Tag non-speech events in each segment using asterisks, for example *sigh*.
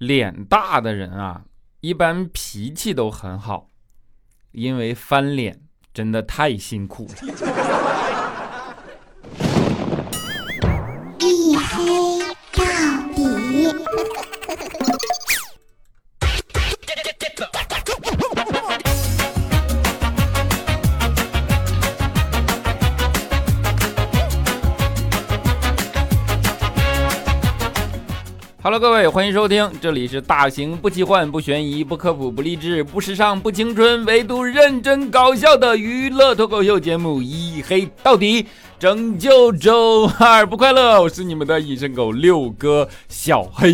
脸大的人啊，一般脾气都很好，因为翻脸真的太辛苦了。一黑到底。Hello，各位，欢迎收听，这里是大型不奇幻、不悬疑、不科普、不励志、不时尚、不青春，唯独认真搞笑的娱乐脱口秀节目《一黑到底》，拯救周二不快乐。我是你们的隐身狗六哥小黑。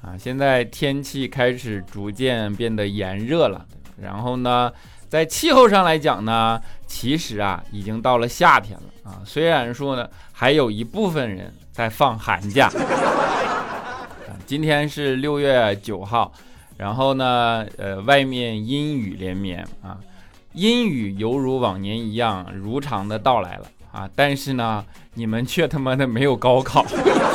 啊，现在天气开始逐渐变得炎热了，然后呢，在气候上来讲呢，其实啊，已经到了夏天了啊。虽然说呢，还有一部分人在放寒假。*laughs* 今天是六月九号，然后呢，呃，外面阴雨连绵啊，阴雨犹如往年一样如常的到来了啊。但是呢，你们却他妈的没有高考，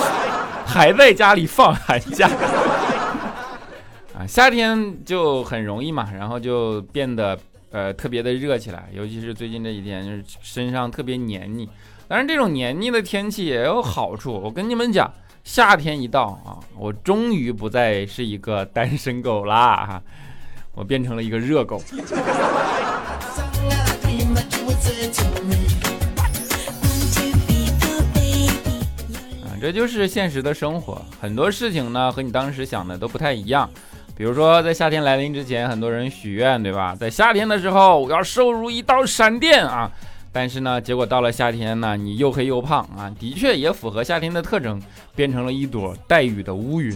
*laughs* 还在家里放寒假。*laughs* 啊，夏天就很容易嘛，然后就变得呃特别的热起来，尤其是最近这几天，就是身上特别黏腻。当然，这种黏腻的天气也有好处。我跟你们讲，夏天一到啊，我终于不再是一个单身狗啦，我变成了一个热狗。啊，这就是现实的生活，很多事情呢和你当时想的都不太一样。比如说，在夏天来临之前，很多人许愿，对吧？在夏天的时候，我要瘦如一道闪电啊！但是呢，结果到了夏天呢，你又黑又胖啊，的确也符合夏天的特征，变成了一朵带雨的乌云。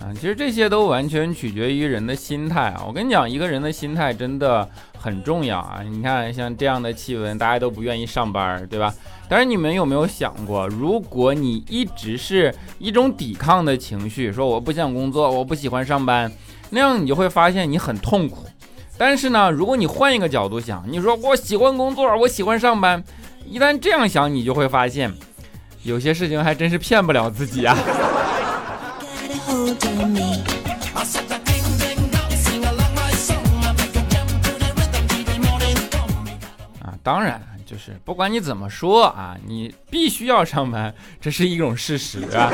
啊，其实这些都完全取决于人的心态啊！我跟你讲，一个人的心态真的很重要啊！你看，像这样的气温，大家都不愿意上班，对吧？但是你们有没有想过，如果你一直是一种抵抗的情绪，说我不想工作，我不喜欢上班，那样你就会发现你很痛苦。但是呢，如果你换一个角度想，你说我喜欢工作，我喜欢上班，一旦这样想，你就会发现，有些事情还真是骗不了自己啊。*laughs* 啊，当然，就是不管你怎么说啊，你必须要上班，这是一种事实啊，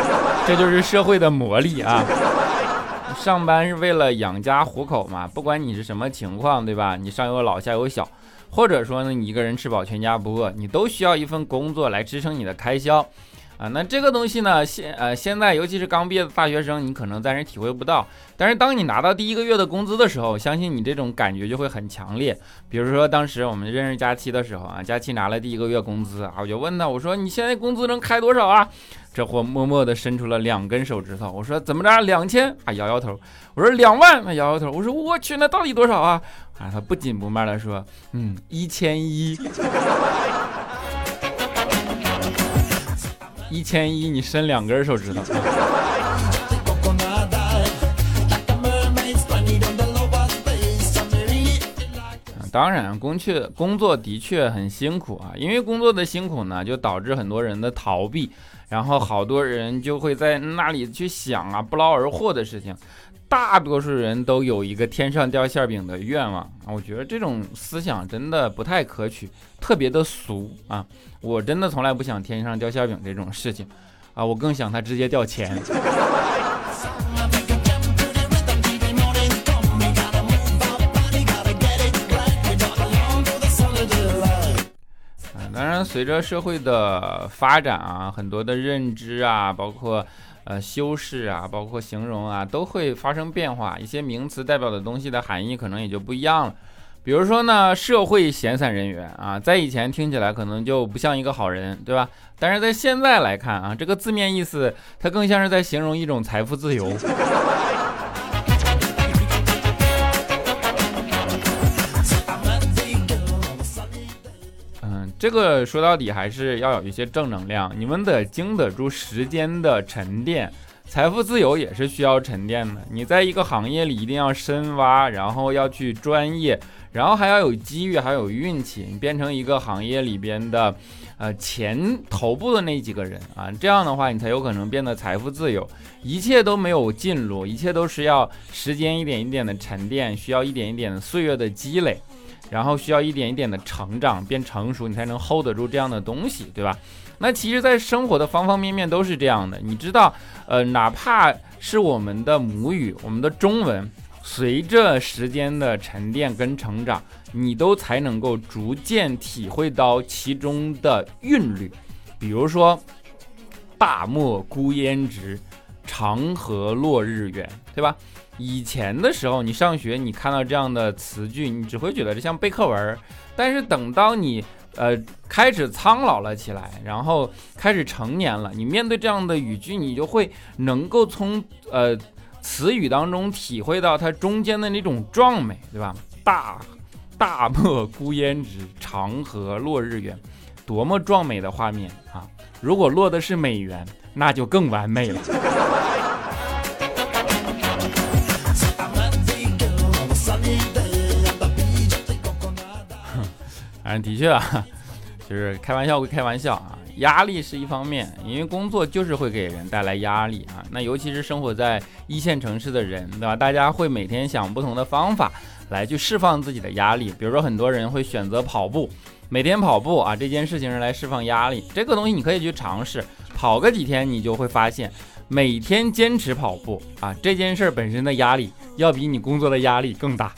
这就是社会的魔力啊。上班是为了养家糊口嘛，不管你是什么情况，对吧？你上有老下有小，或者说呢，你一个人吃饱全家不饿，你都需要一份工作来支撑你的开销。啊，那这个东西呢，现呃现在尤其是刚毕业的大学生，你可能暂时体会不到。但是当你拿到第一个月的工资的时候，相信你这种感觉就会很强烈。比如说当时我们认识佳期的时候啊，佳期拿了第一个月工资啊，我就问他，我说你现在工资能开多少啊？这货默默地伸出了两根手指头。我说怎么着，两千？啊，摇摇头。我说两万？他摇摇头。我说我去，那到底多少啊？啊，他不紧不慢地说，嗯，一千一。一千一，你伸两根手指头。*laughs* 当然，工确工作的确很辛苦啊，因为工作的辛苦呢，就导致很多人的逃避，然后好多人就会在那里去想啊不劳而获的事情。大多数人都有一个天上掉馅饼的愿望啊，我觉得这种思想真的不太可取，特别的俗啊！我真的从来不想天上掉馅饼这种事情啊，我更想他直接掉钱。啊，当然，随着社会的发展啊，很多的认知啊，包括。呃，修饰啊，包括形容啊，都会发生变化。一些名词代表的东西的含义可能也就不一样了。比如说呢，社会闲散人员啊，在以前听起来可能就不像一个好人，对吧？但是在现在来看啊，这个字面意思它更像是在形容一种财富自由。这个说到底还是要有一些正能量，你们得经得住时间的沉淀，财富自由也是需要沉淀的。你在一个行业里一定要深挖，然后要去专业，然后还要有机遇，还有运气，你变成一个行业里边的，呃，前头部的那几个人啊，这样的话你才有可能变得财富自由。一切都没有进路，一切都是要时间一点一点的沉淀，需要一点一点的岁月的积累。然后需要一点一点的成长，变成熟，你才能 hold 得住这样的东西，对吧？那其实，在生活的方方面面都是这样的。你知道，呃，哪怕是我们的母语，我们的中文，随着时间的沉淀跟成长，你都才能够逐渐体会到其中的韵律。比如说，大漠孤烟直，长河落日圆，对吧？以前的时候，你上学，你看到这样的词句，你只会觉得这像背课文。但是等到你呃开始苍老了起来，然后开始成年了，你面对这样的语句，你就会能够从呃词语当中体会到它中间的那种壮美，对吧？大大漠孤烟直，长河落日圆，多么壮美的画面啊！如果落的是美元，那就更完美了。正的确啊，就是开玩笑归开玩笑啊，压力是一方面，因为工作就是会给人带来压力啊。那尤其是生活在一线城市的人，对吧？大家会每天想不同的方法来去释放自己的压力。比如说，很多人会选择跑步，每天跑步啊，这件事情是来释放压力。这个东西你可以去尝试，跑个几天，你就会发现，每天坚持跑步啊，这件事本身的压力要比你工作的压力更大。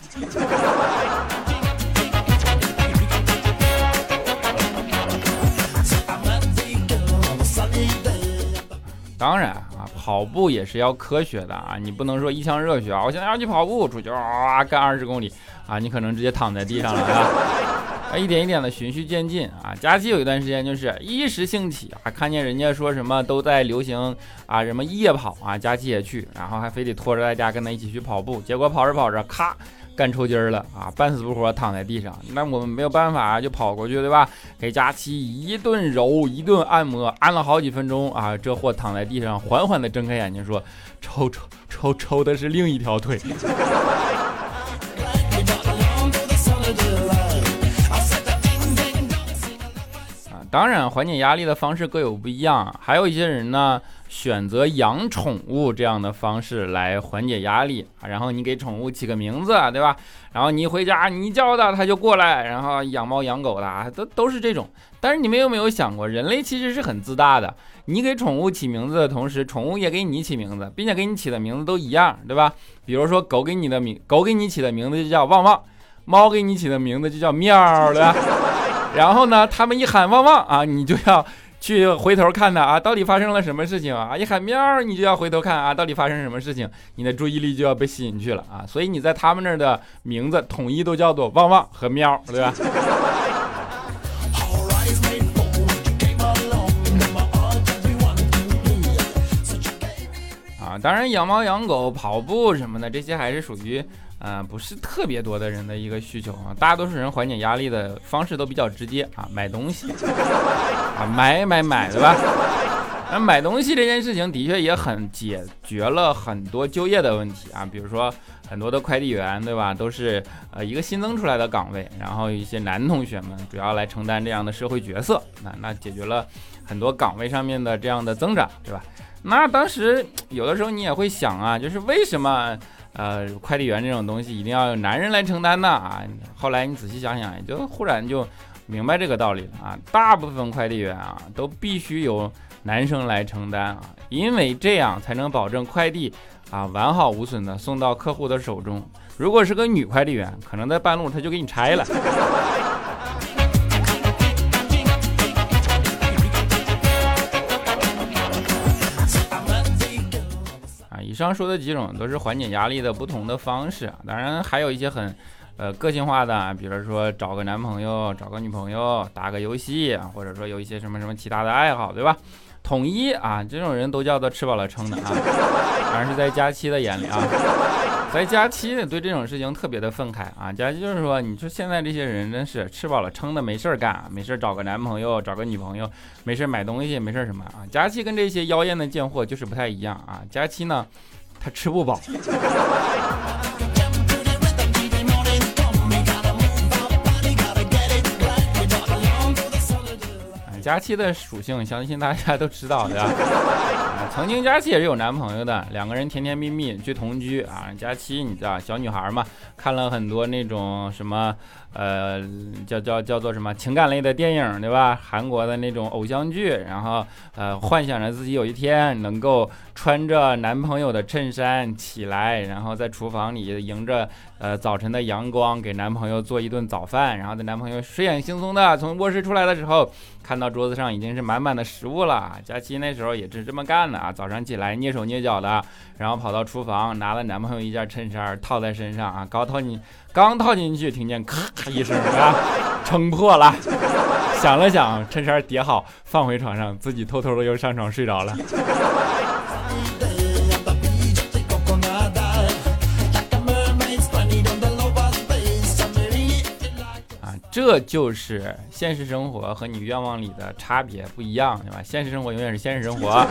当然啊，跑步也是要科学的啊，你不能说一腔热血啊，我现在要去跑步，出去哇干二十公里啊，你可能直接躺在地上了啊，一点一点的循序渐进啊。假期有一段时间就是一时兴起啊，看见人家说什么都在流行啊，什么夜跑啊，假期也去，然后还非得拖着大家跟他一起去跑步，结果跑着跑着，咔。干抽筋儿了啊，半死不活躺在地上，那我们没有办法就跑过去，对吧？给佳琪一顿揉，一顿按摩，按了好几分钟啊，这货躺在地上，缓缓地睁开眼睛说：“抽抽抽抽的是另一条腿。*laughs* ”啊，当然缓解压力的方式各有不一样，还有一些人呢。选择养宠物这样的方式来缓解压力啊，然后你给宠物起个名字，对吧？然后你回家你叫它，它就过来。然后养猫养狗的啊，都都是这种。但是你们有没有想过，人类其实是很自大的。你给宠物起名字的同时，宠物也给你起名字，并且给你起的名字都一样，对吧？比如说狗给你的名，狗给你起的名字就叫旺旺；猫给你起的名字就叫喵，对吧？*laughs* 然后呢，他们一喊旺旺啊，你就要。去回头看它啊，到底发生了什么事情啊？一喊喵，你就要回头看啊，到底发生什么事情？你的注意力就要被吸引去了啊！所以你在他们那儿的名字统一都叫做旺旺和喵，对吧？啊，当然养猫养狗、跑步什么的，这些还是属于。嗯，不是特别多的人的一个需求啊，大多数人缓解压力的方式都比较直接啊，买东西 *laughs* 啊，买买买，对吧？那买东西这件事情的确也很解决了很多就业的问题啊，比如说很多的快递员，对吧？都是呃一个新增出来的岗位，然后一些男同学们主要来承担这样的社会角色，那那解决了很多岗位上面的这样的增长，对吧？那当时有的时候你也会想啊，就是为什么？呃，快递员这种东西一定要有男人来承担呢啊！后来你仔细想想，也就忽然就明白这个道理了啊！大部分快递员啊，都必须由男生来承担啊，因为这样才能保证快递啊完好无损的送到客户的手中。如果是个女快递员，可能在半路他就给你拆了。常说的几种都是缓解压力的不同的方式啊，当然还有一些很，呃个性化的，比如说找个男朋友、找个女朋友、打个游戏，或者说有一些什么什么其他的爱好，对吧？统一啊，这种人都叫做吃饱了撑的啊，反正是在佳期的眼里啊。在佳期对这种事情特别的愤慨啊！佳期就是说，你说现在这些人真是吃饱了撑的，没事儿干，没事儿找个男朋友，找个女朋友，没事买东西，没事什么啊？佳期跟这些妖艳的贱货就是不太一样啊！佳期呢，他吃不饱。*laughs* 佳期的属性，相信大家都知道，对吧？曾经佳期也是有男朋友的，两个人甜甜蜜蜜去同居啊。佳期你知道，小女孩嘛，看了很多那种什么。呃，叫叫叫做什么情感类的电影，对吧？韩国的那种偶像剧，然后呃，幻想着自己有一天能够穿着男朋友的衬衫起来，然后在厨房里迎着呃早晨的阳光给男朋友做一顿早饭，然后在男朋友睡眼惺忪的从卧室出来的时候，看到桌子上已经是满满的食物了。佳期那时候也是这么干的啊，早上起来蹑手蹑脚的，然后跑到厨房拿了男朋友一件衬衫套在身上啊，刚套进。刚套进去，听见咔一声啊，撑破了。想了想，衬衫叠好，放回床上，自己偷偷的又上床睡着了。这就是现实生活和你愿望里的差别不一样，对吧？现实生活永远是现实生活。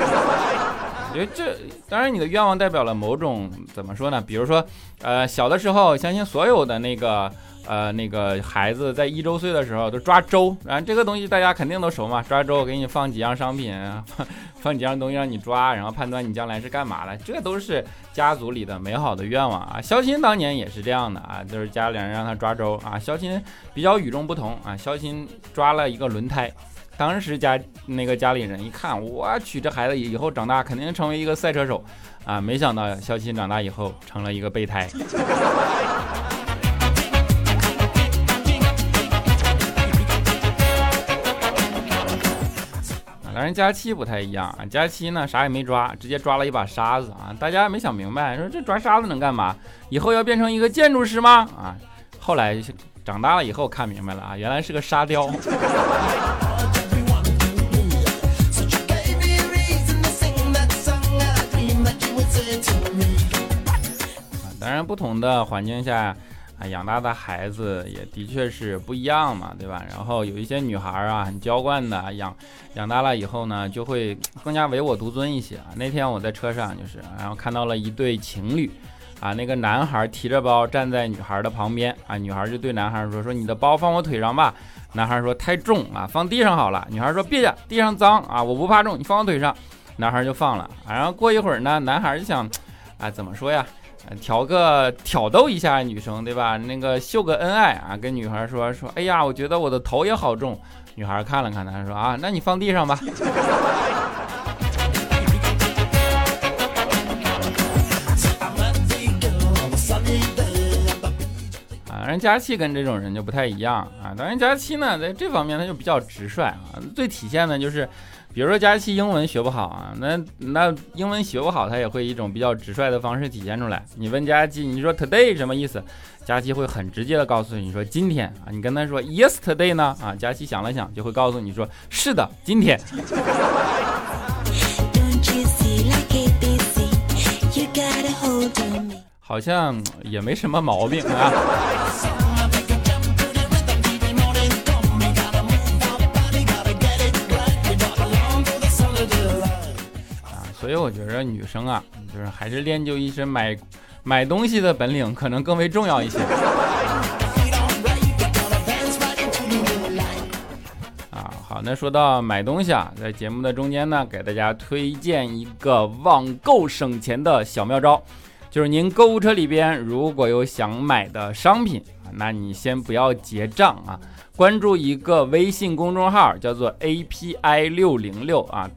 因为这当然，你的愿望代表了某种怎么说呢？比如说，呃，小的时候，相信所有的那个呃那个孩子在一周岁的时候都抓周，然后这个东西大家肯定都熟嘛。抓周，给你放几样商品，放几样东西让你抓，然后判断你将来是干嘛的，这都是家族里的美好的愿望啊。肖钦当年也是这样的啊，就是家里人让他抓周啊。肖钦比较与众不同啊，肖钦抓了一个轮胎。当时家那个家里人一看，我去，这孩子以后长大肯定成为一个赛车手啊！没想到肖钦长大以后成了一个备胎。当然佳期不太一样啊，佳期呢啥也没抓，直接抓了一把沙子啊！大家没想明白，说这抓沙子能干嘛？以后要变成一个建筑师吗？啊！后来长大了以后看明白了啊，原来是个沙雕。*laughs* 当然，不同的环境下啊，养大的孩子也的确是不一样嘛，对吧？然后有一些女孩啊，很娇惯的，养养大了以后呢，就会更加唯我独尊一些啊。那天我在车上，就是然后看到了一对情侣啊，那个男孩提着包站在女孩的旁边啊，女孩就对男孩说：“说你的包放我腿上吧。”男孩说：“太重啊，放地上好了。”女孩说：“别呀，地上脏啊，我不怕重，你放我腿上。”男孩就放了。然后过一会儿呢，男孩就想，啊，怎么说呀？调个挑逗一下女生，对吧？那个秀个恩爱啊，跟女孩说说，哎呀，我觉得我的头也好重。女孩看了看他，说啊，那你放地上吧。佳期跟这种人就不太一样啊。当然，佳期呢，在这方面他就比较直率啊，最体现的就是。比如说佳期英文学不好啊，那那英文学不好，他也会一种比较直率的方式体现出来。你问佳期，你说 today 什么意思？佳期会很直接的告诉你说今天啊。你跟他说 yesterday 呢？啊，佳期想了想就会告诉你说是的，今天。*laughs* 好像也没什么毛病啊。所以我觉得女生啊，就是还是练就一身买买东西的本领，可能更为重要一些。啊，好，那说到买东西啊，在节目的中间呢，给大家推荐一个网购省钱的小妙招，就是您购物车里边如果有想买的商品那你先不要结账啊，关注一个微信公众号，叫做 API 六零六啊。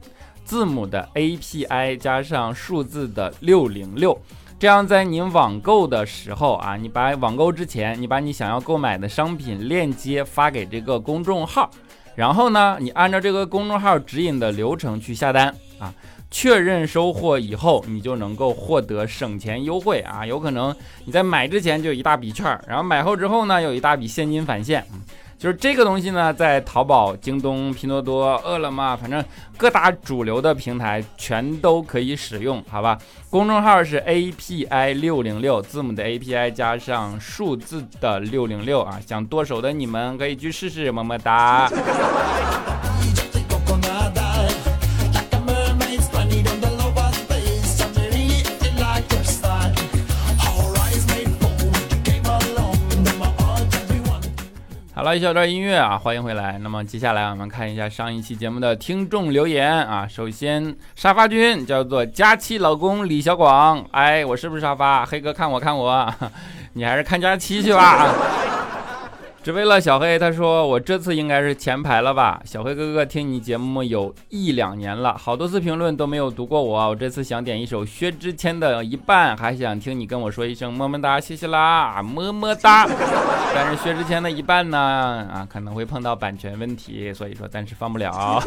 字母的 API 加上数字的六零六，这样在您网购的时候啊，你把网购之前，你把你想要购买的商品链接发给这个公众号，然后呢，你按照这个公众号指引的流程去下单啊，确认收货以后，你就能够获得省钱优惠啊，有可能你在买之前就有一大笔券，然后买后之后呢，有一大笔现金返现。就是这个东西呢，在淘宝、京东、拼多多、饿了么，反正各大主流的平台全都可以使用，好吧？公众号是 API 六零六，字母的 API 加上数字的六零六啊，想剁手的你们可以去试试，么么哒。一小段音乐啊，欢迎回来。那么接下来我们看一下上一期节目的听众留言啊。首先，沙发君叫做佳期老公李小广，哎，我是不是沙发？黑哥看我看我，*laughs* 你还是看佳期去吧。只为了小黑，他说我这次应该是前排了吧？小黑哥哥听你节目有一两年了，好多次评论都没有读过我，我这次想点一首薛之谦的一半，还想听你跟我说一声么么哒，谢谢啦，么么哒。*laughs* 但是薛之谦的一半呢，啊可能会碰到版权问题，所以说暂时放不了。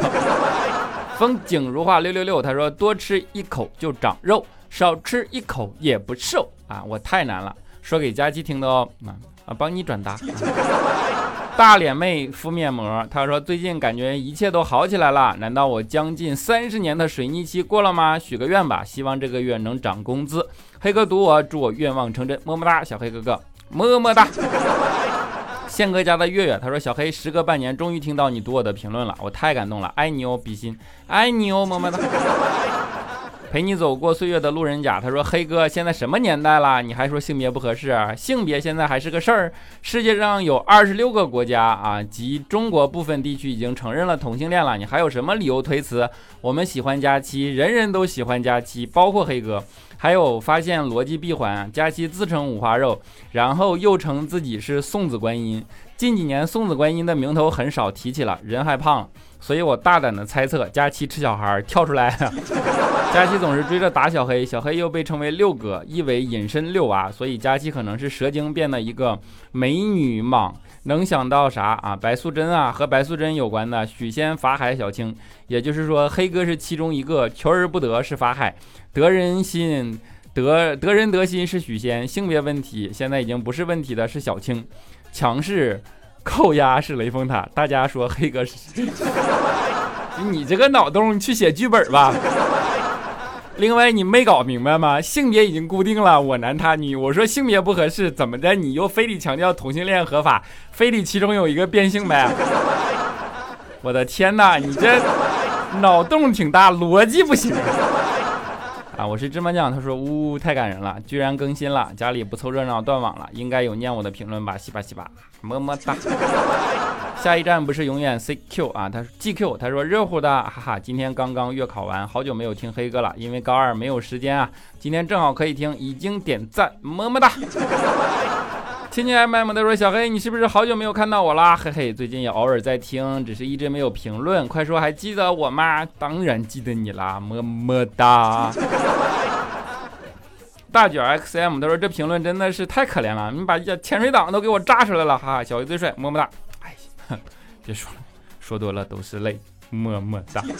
*laughs* 风景如画六六六，他说多吃一口就长肉，少吃一口也不瘦啊，我太难了，说给佳期听的哦，啊。啊，帮你转达。*laughs* 大脸妹敷面膜，她说最近感觉一切都好起来了。难道我将近三十年的水逆期过了吗？许个愿吧，希望这个月能涨工资。黑哥读我，祝我愿望成真，么么哒，小黑哥哥，么么哒。宪哥家的月月，他说小黑时隔半年终于听到你读我的评论了，我太感动了，爱你哦，比心，爱你哦，么么哒。陪你走过岁月的路人甲，他说：“黑哥，现在什么年代了？你还说性别不合适？性别现在还是个事儿。世界上有二十六个国家啊，及中国部分地区已经承认了同性恋了。你还有什么理由推辞？我们喜欢佳期，人人都喜欢佳期，包括黑哥。还有发现逻辑闭环，佳期自称五花肉，然后又称自己是送子观音。近几年送子观音的名头很少提起了，人还胖了。”所以我大胆的猜测，佳期吃小孩跳出来，佳期总是追着打小黑，小黑又被称为六哥，意为隐身六娃，所以佳期可能是蛇精变的一个美女蟒，能想到啥啊？白素贞啊，和白素贞有关的许仙、法海、小青，也就是说黑哥是其中一个，求而不得是法海，得人心得得人得心是许仙，性别问题现在已经不是问题的是小青，强势。扣押是雷峰塔，大家说黑哥是？*laughs* 你这个脑洞去写剧本吧。另外，你没搞明白吗？性别已经固定了，我男他女。我说性别不合适，怎么的？你又非得强调同性恋合法，非得其中有一个变性呗？*laughs* 我的天哪，你这脑洞挺大，逻辑不行。啊，我是芝麻酱。他说：“呜，太感人了，居然更新了，家里不凑热闹断网了，应该有念我的评论吧？西吧西吧，么么哒。下一站不是永远 CQ 啊？他说 GQ，他说热乎的，哈哈，今天刚刚月考完，好久没有听黑哥了，因为高二没有时间啊，今天正好可以听，已经点赞，么么哒。*laughs* ”亲亲 M M 他说小黑，你是不是好久没有看到我啦？嘿嘿，最近也偶尔在听，只是一直没有评论。快说还记得我吗？当然记得你啦，么么哒。*laughs* 大卷 XM 他说这评论真的是太可怜了，你把潜水党都给我炸出来了，哈哈，小黑最帅，么么哒。哎，*laughs* 别说了，说多了都是泪，么么哒。*laughs*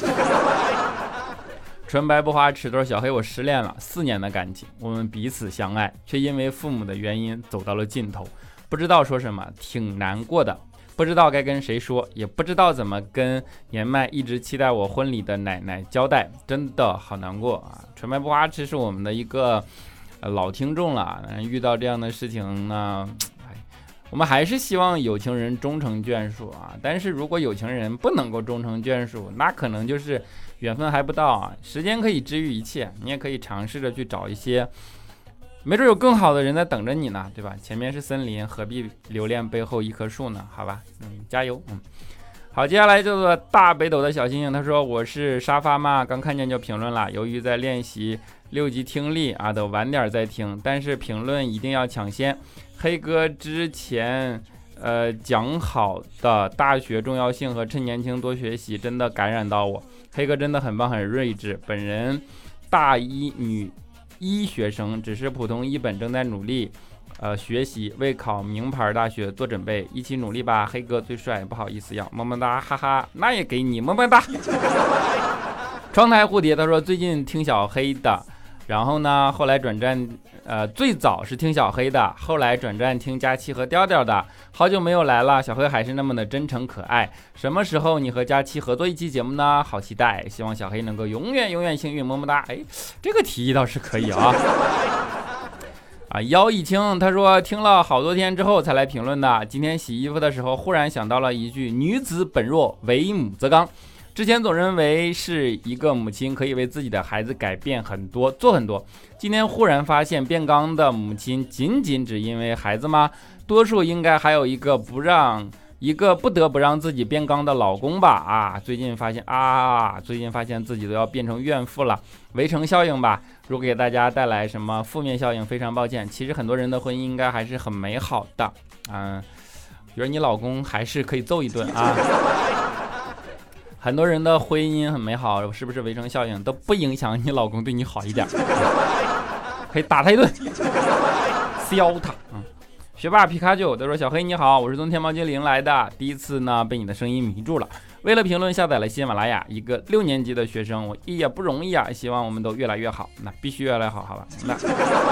纯白不花尺度，小黑，我失恋了四年的感情，我们彼此相爱，却因为父母的原因走到了尽头，不知道说什么，挺难过的，不知道该跟谁说，也不知道怎么跟年迈一直期待我婚礼的奶奶交代，真的好难过啊！纯白不花痴是我们的一个老听众了，遇到这样的事情呢，哎，我们还是希望有情人终成眷属啊，但是如果有情人不能够终成眷属，那可能就是。缘分还不到啊，时间可以治愈一切，你也可以尝试着去找一些，没准有更好的人在等着你呢，对吧？前面是森林，何必留恋背后一棵树呢？好吧，嗯，加油，嗯，好，接下来叫做大北斗的小星星，他说我是沙发妈，刚看见就评论了，由于在练习六级听力啊，得晚点再听，但是评论一定要抢先。黑哥之前呃讲好的大学重要性和趁年轻多学习，真的感染到我。黑哥真的很棒，很睿智。本人大一女医学生，只是普通一本，正在努力，呃，学习为考名牌大学做准备，一起努力吧。黑哥最帅，不好意思要么么哒，哈哈，那也给你么么哒。*laughs* 窗台蝴蝶他说最近听小黑的，然后呢，后来转战，呃，最早是听小黑的，后来转战听佳期和调调的。好久没有来了，小黑还是那么的真诚可爱。什么时候你和佳期合作一期节目呢？好期待，希望小黑能够永远永远幸运，么么哒。哎，这个提议倒是可以啊。*laughs* 啊，姚以清他说听了好多天之后才来评论的。今天洗衣服的时候，忽然想到了一句“女子本弱，为母则刚”。之前总认为是一个母亲可以为自己的孩子改变很多，做很多。今天忽然发现，变刚的母亲仅仅只因为孩子吗？多数应该还有一个不让，一个不得不让自己变刚的老公吧？啊，最近发现啊，最近发现自己都要变成怨妇了，围城效应吧？如果给大家带来什么负面效应，非常抱歉。其实很多人的婚姻应该还是很美好的。嗯，比如你老公还是可以揍一顿啊。很多人的婚姻很美好，是不是围城效应都不影响你老公对你好一点？*laughs* 可以打他一顿，*laughs* 削他。嗯，学霸皮卡丘他说：“小黑你好，我是从天猫精灵来的，第一次呢被你的声音迷住了。为了评论下载了喜马拉雅，一个六年级的学生，我也不容易啊。希望我们都越来越好，那必须越来越好，好吧？那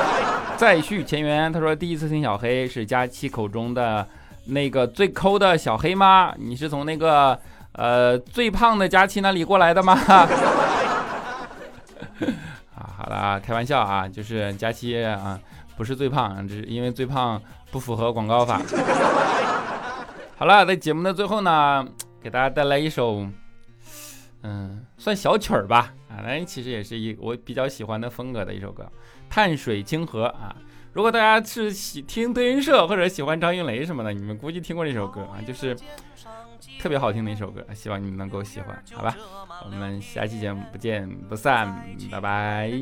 *laughs* 再续前缘，他说第一次听小黑是佳期口中的那个最抠的小黑吗？你是从那个？”呃，最胖的佳期那里过来的吗？*laughs* 啊，好了，开玩笑啊，就是佳期啊，不是最胖，只是因为最胖不符合广告法。好了，在节目的最后呢，给大家带来一首，嗯，算小曲儿吧，啊，那其实也是一我比较喜欢的风格的一首歌，《碳水清河》啊。如果大家是喜听德云社或者喜欢张云雷什么的，你们估计听过这首歌啊，就是。特别好听的一首歌，希望你们能够喜欢，好吧？我们下期节目不见不散，拜拜。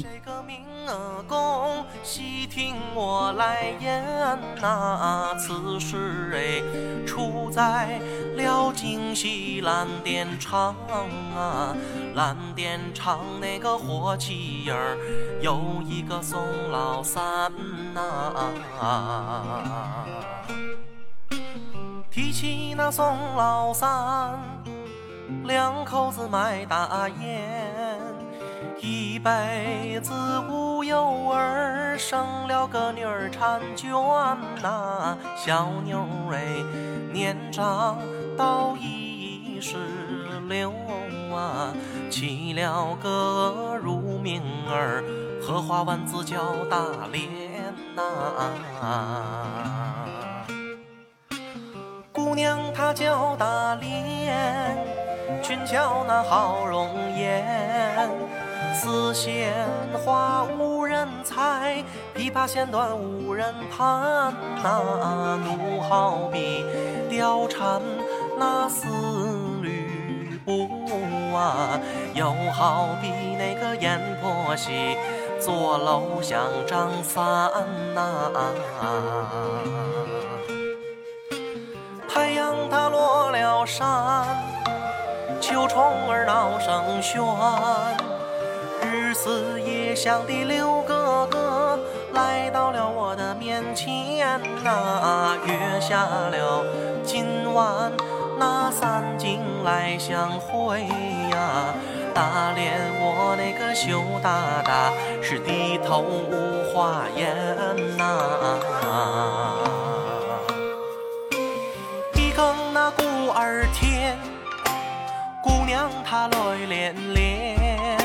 细听我来言呐，此事哎出在了京西蓝靛厂啊，蓝靛厂那个火器营儿有一个宋老三呐。提起那宋老三，两口子卖大烟，一辈子无有儿，生了个女儿婵娟呐。小妞儿哎，年长到一十六啊，起了个乳名儿，荷花丸子叫大莲呐。姑娘她叫大莲，俊俏那好容颜，丝线花无人裁，琵琶弦断无人弹呐。奴好比貂蝉那丝吕布啊，又好比那个阎婆惜坐楼想张三呐。山，秋虫儿闹声喧，日思夜想的六哥哥来到了我的面前呐，约下了今晚那三更来相会呀。大连我那个羞答答是低头无话言呐。二天，姑娘她泪涟涟，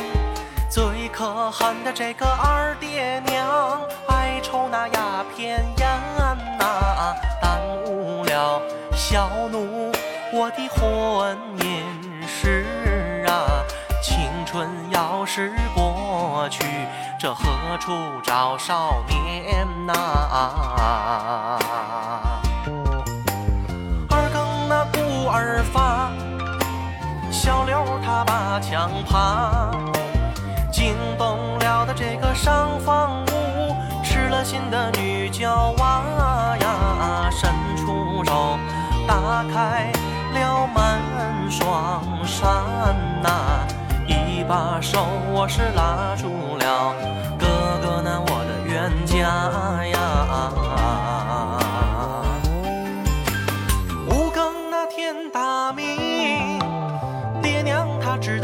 最可恨的这个二爹娘，爱抽那鸦片烟呐，耽误了小奴我的婚姻事啊！青春要是过去，这何处找少年呐？小刘他把墙爬，惊动了的这个上房屋，吃了心的女娇娃呀，伸出手打开了门双扇呐，一把手我是拉住了哥哥那我的冤家呀。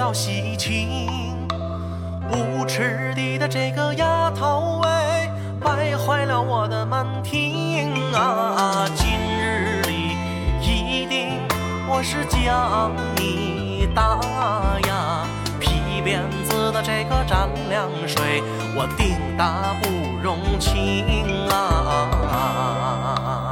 到喜庆，无耻的的这个丫头哎，败坏了我的门庭啊！今日里一定我是将你打呀，皮鞭子的这个蘸凉水，我定打不容情啊！